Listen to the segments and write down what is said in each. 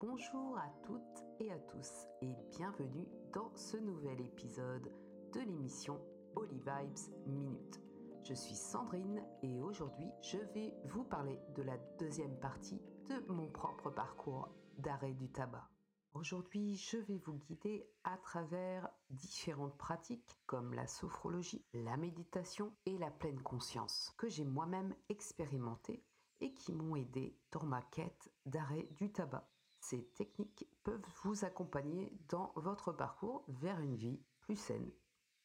Bonjour à toutes et à tous et bienvenue dans ce nouvel épisode de l'émission Holy Vibes Minute. Je suis Sandrine et aujourd'hui je vais vous parler de la deuxième partie de mon propre parcours d'arrêt du tabac. Aujourd'hui, je vais vous guider à travers différentes pratiques comme la sophrologie, la méditation et la pleine conscience que j'ai moi-même expérimenté et qui m'ont aidé dans ma quête d'arrêt du tabac. Ces techniques peuvent vous accompagner dans votre parcours vers une vie plus saine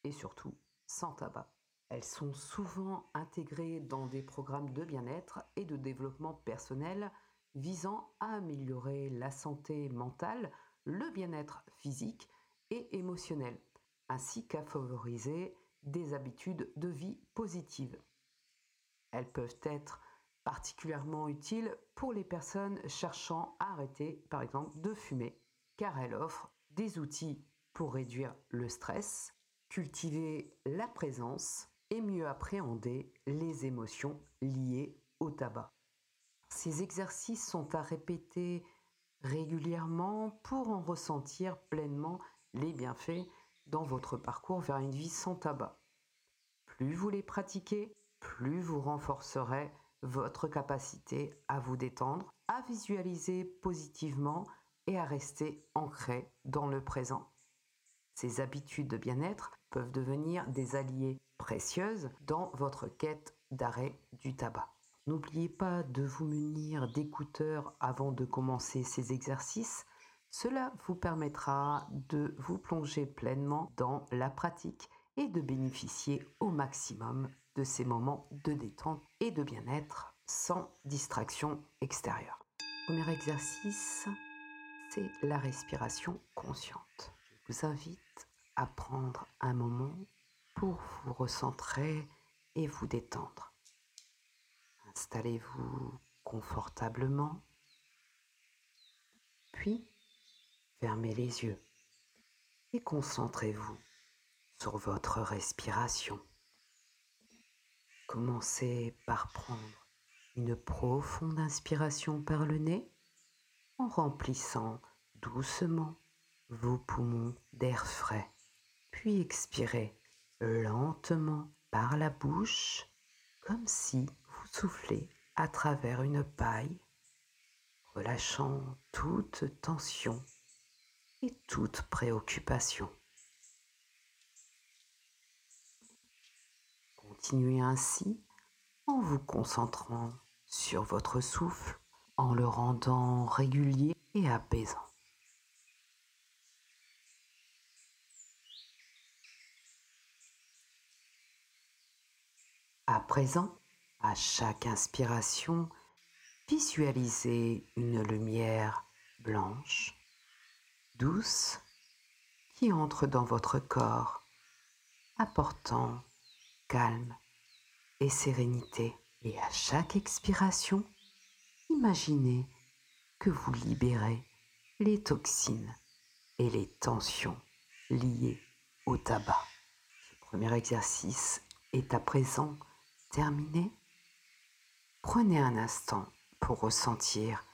et surtout sans tabac. Elles sont souvent intégrées dans des programmes de bien-être et de développement personnel visant à améliorer la santé mentale, le bien-être physique et émotionnel, ainsi qu'à favoriser des habitudes de vie positives. Elles peuvent être particulièrement utiles pour les personnes cherchant à arrêter, par exemple, de fumer, car elles offrent des outils pour réduire le stress, cultiver la présence et mieux appréhender les émotions liées au tabac. Ces exercices sont à répéter régulièrement pour en ressentir pleinement les bienfaits dans votre parcours vers une vie sans tabac. Plus vous les pratiquez, plus vous renforcerez votre capacité à vous détendre, à visualiser positivement et à rester ancré dans le présent. Ces habitudes de bien-être peuvent devenir des alliés précieuses dans votre quête d'arrêt du tabac. N'oubliez pas de vous munir d'écouteurs avant de commencer ces exercices. Cela vous permettra de vous plonger pleinement dans la pratique et de bénéficier au maximum de ces moments de détente et de bien-être sans distraction extérieure. Premier exercice, c'est la respiration consciente. Je vous invite à prendre un moment pour vous recentrer et vous détendre. Installez-vous confortablement, puis fermez les yeux et concentrez-vous sur votre respiration. Commencez par prendre une profonde inspiration par le nez en remplissant doucement vos poumons d'air frais, puis expirez lentement par la bouche comme si vous soufflez à travers une paille, relâchant toute tension et toute préoccupation. Continuez ainsi en vous concentrant sur votre souffle, en le rendant régulier et apaisant. À présent, à chaque inspiration, visualisez une lumière blanche, douce, qui entre dans votre corps, apportant calme et sérénité. Et à chaque expiration, imaginez que vous libérez les toxines et les tensions liées au tabac. Ce premier exercice est à présent terminé, prenez un instant pour ressentir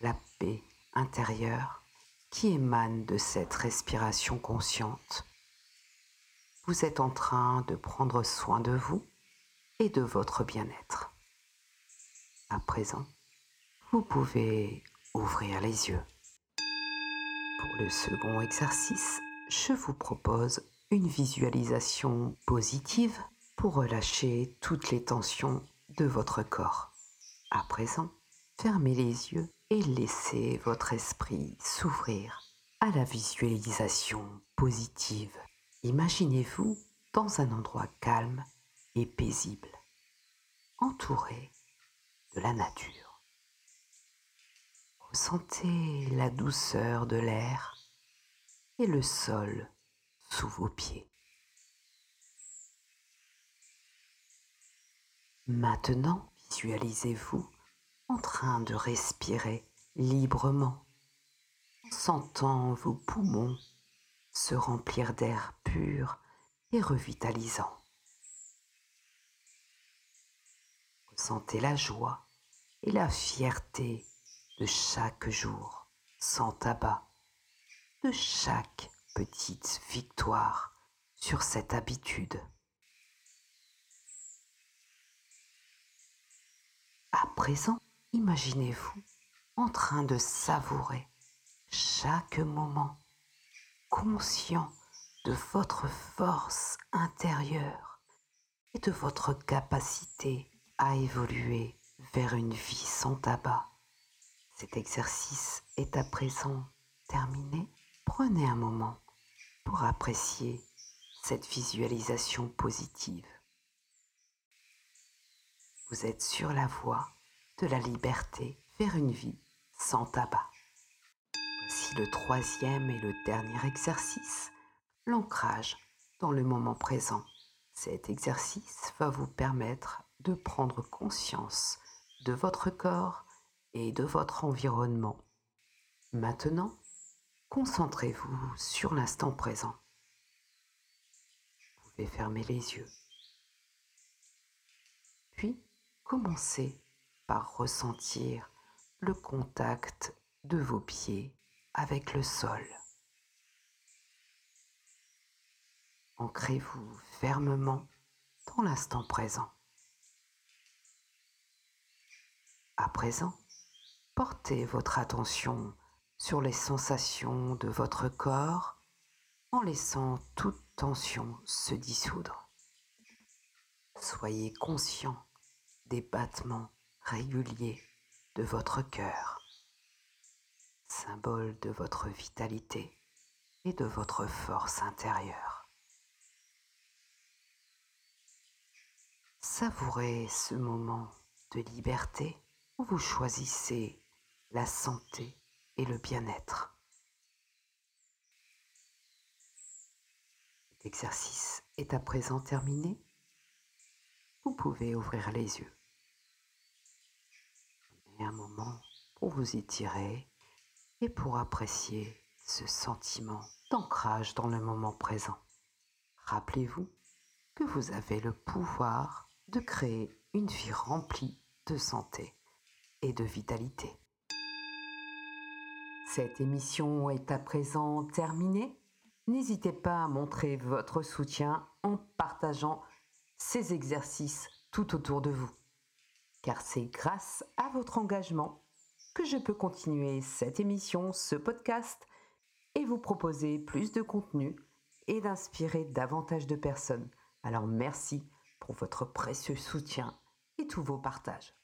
la paix intérieure qui émane de cette respiration consciente. Vous êtes en train de prendre soin de vous et de votre bien-être. À présent, vous pouvez ouvrir les yeux. Pour le second exercice, je vous propose une visualisation positive pour relâcher toutes les tensions de votre corps. À présent, fermez les yeux et laissez votre esprit s'ouvrir à la visualisation positive. Imaginez-vous dans un endroit calme et paisible, entouré de la nature. Ressentez la douceur de l'air et le sol sous vos pieds. Maintenant, visualisez-vous en train de respirer librement, en sentant vos poumons se remplir d'air pur et revitalisant. Ressentez la joie et la fierté de chaque jour sans tabac, de chaque petite victoire sur cette habitude. À présent, imaginez-vous en train de savourer chaque moment, conscient de votre force intérieure et de votre capacité à évoluer vers une vie sans tabac. Cet exercice est à présent terminé. Prenez un moment pour apprécier cette visualisation positive. Vous êtes sur la voie de la liberté vers une vie sans tabac. Le troisième et le dernier exercice, l'ancrage dans le moment présent. Cet exercice va vous permettre de prendre conscience de votre corps et de votre environnement. Maintenant, concentrez-vous sur l'instant présent. Vous pouvez fermer les yeux. Puis, commencez par ressentir le contact de vos pieds avec le sol. Ancrez-vous fermement dans l'instant présent. À présent, portez votre attention sur les sensations de votre corps en laissant toute tension se dissoudre. Soyez conscient des battements réguliers de votre cœur, symbole de votre vitalité et de votre force intérieure. Savourez ce moment de liberté vous choisissez la santé et le bien-être. L'exercice est à présent terminé. Vous pouvez ouvrir les yeux. Prenez un moment pour vous étirer et pour apprécier ce sentiment d'ancrage dans le moment présent. Rappelez-vous que vous avez le pouvoir de créer une vie remplie de santé et de vitalité. Cette émission est à présent terminée. N'hésitez pas à montrer votre soutien en partageant ces exercices tout autour de vous. Car c'est grâce à votre engagement que je peux continuer cette émission, ce podcast, et vous proposer plus de contenu et d'inspirer davantage de personnes. Alors merci pour votre précieux soutien et tous vos partages.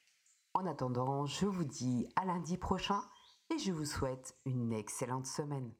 En attendant, je vous dis à lundi prochain et je vous souhaite une excellente semaine.